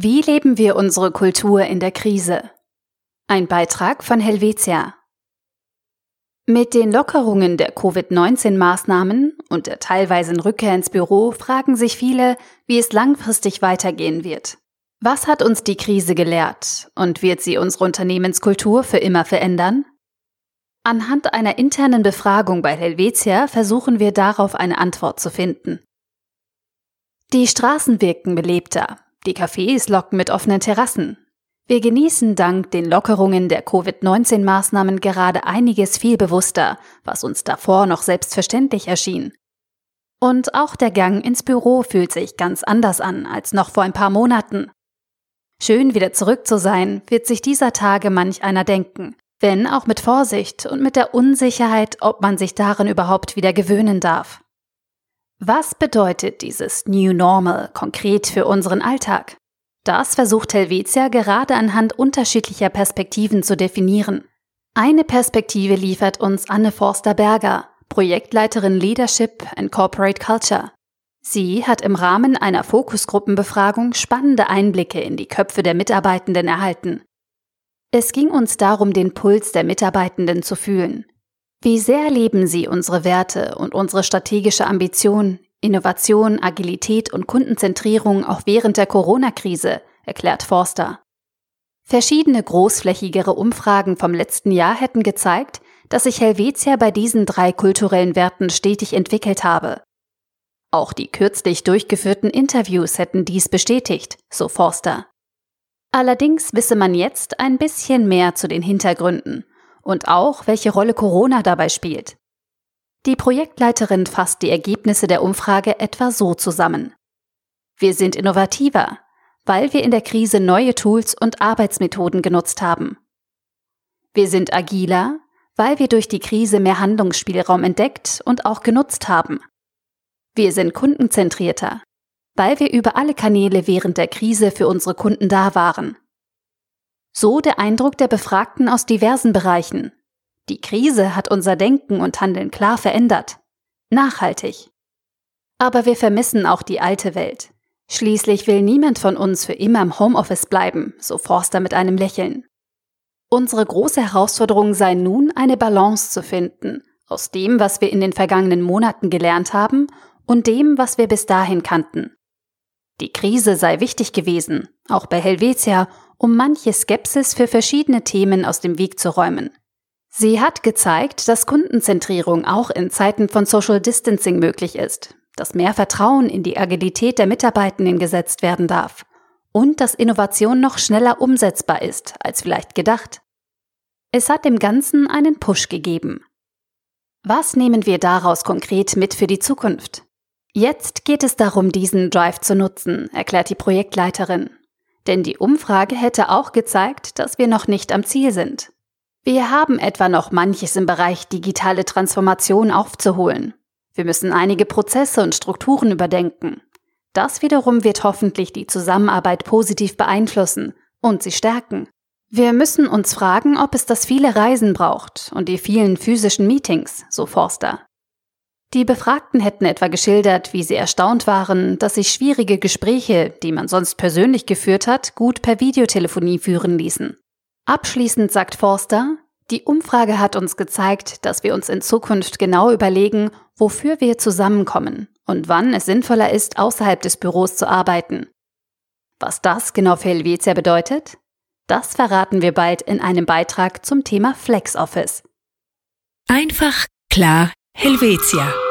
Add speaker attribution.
Speaker 1: Wie leben wir unsere Kultur in der Krise? Ein Beitrag von Helvetia. Mit den Lockerungen der Covid-19-Maßnahmen und der teilweisen Rückkehr ins Büro fragen sich viele, wie es langfristig weitergehen wird. Was hat uns die Krise gelehrt und wird sie unsere Unternehmenskultur für immer verändern? Anhand einer internen Befragung bei Helvetia versuchen wir darauf eine Antwort zu finden. Die Straßen wirken belebter, die Cafés locken mit offenen Terrassen. Wir genießen dank den Lockerungen der Covid-19-Maßnahmen gerade einiges viel bewusster, was uns davor noch selbstverständlich erschien. Und auch der Gang ins Büro fühlt sich ganz anders an als noch vor ein paar Monaten. Schön wieder zurück zu sein, wird sich dieser Tage manch einer denken, wenn auch mit Vorsicht und mit der Unsicherheit, ob man sich darin überhaupt wieder gewöhnen darf. Was bedeutet dieses New Normal konkret für unseren Alltag? Das versucht Helvetia gerade anhand unterschiedlicher Perspektiven zu definieren. Eine Perspektive liefert uns Anne Forster-Berger, Projektleiterin Leadership and Corporate Culture. Sie hat im Rahmen einer Fokusgruppenbefragung spannende Einblicke in die Köpfe der Mitarbeitenden erhalten. Es ging uns darum, den Puls der Mitarbeitenden zu fühlen. Wie sehr leben sie unsere Werte und unsere strategische Ambition, Innovation, Agilität und Kundenzentrierung auch während der Corona-Krise, erklärt Forster. Verschiedene großflächigere Umfragen vom letzten Jahr hätten gezeigt, dass sich Helvetia bei diesen drei kulturellen Werten stetig entwickelt habe. Auch die kürzlich durchgeführten Interviews hätten dies bestätigt, so Forster. Allerdings wisse man jetzt ein bisschen mehr zu den Hintergründen und auch, welche Rolle Corona dabei spielt. Die Projektleiterin fasst die Ergebnisse der Umfrage etwa so zusammen. Wir sind innovativer, weil wir in der Krise neue Tools und Arbeitsmethoden genutzt haben. Wir sind agiler, weil wir durch die Krise mehr Handlungsspielraum entdeckt und auch genutzt haben. Wir sind kundenzentrierter, weil wir über alle Kanäle während der Krise für unsere Kunden da waren. So der Eindruck der Befragten aus diversen Bereichen. Die Krise hat unser Denken und Handeln klar verändert. Nachhaltig. Aber wir vermissen auch die alte Welt. Schließlich will niemand von uns für immer im Homeoffice bleiben, so Forster mit einem Lächeln. Unsere große Herausforderung sei nun, eine Balance zu finden aus dem, was wir in den vergangenen Monaten gelernt haben und dem, was wir bis dahin kannten. Die Krise sei wichtig gewesen, auch bei Helvetia, um manche Skepsis für verschiedene Themen aus dem Weg zu räumen. Sie hat gezeigt, dass Kundenzentrierung auch in Zeiten von Social Distancing möglich ist, dass mehr Vertrauen in die Agilität der Mitarbeitenden gesetzt werden darf und dass Innovation noch schneller umsetzbar ist als vielleicht gedacht. Es hat dem Ganzen einen Push gegeben. Was nehmen wir daraus konkret mit für die Zukunft? Jetzt geht es darum, diesen Drive zu nutzen, erklärt die Projektleiterin. Denn die Umfrage hätte auch gezeigt, dass wir noch nicht am Ziel sind. Wir haben etwa noch manches im Bereich digitale Transformation aufzuholen. Wir müssen einige Prozesse und Strukturen überdenken. Das wiederum wird hoffentlich die Zusammenarbeit positiv beeinflussen und sie stärken. Wir müssen uns fragen, ob es das viele Reisen braucht und die vielen physischen Meetings, so Forster. Die Befragten hätten etwa geschildert, wie sie erstaunt waren, dass sich schwierige Gespräche, die man sonst persönlich geführt hat, gut per Videotelefonie führen ließen. Abschließend sagt Forster, die Umfrage hat uns gezeigt, dass wir uns in Zukunft genau überlegen, wofür wir zusammenkommen und wann es sinnvoller ist, außerhalb des Büros zu arbeiten. Was das genau für Helvetia bedeutet? Das verraten wir bald in einem Beitrag zum Thema FlexOffice.
Speaker 2: Einfach, klar, Helvetia.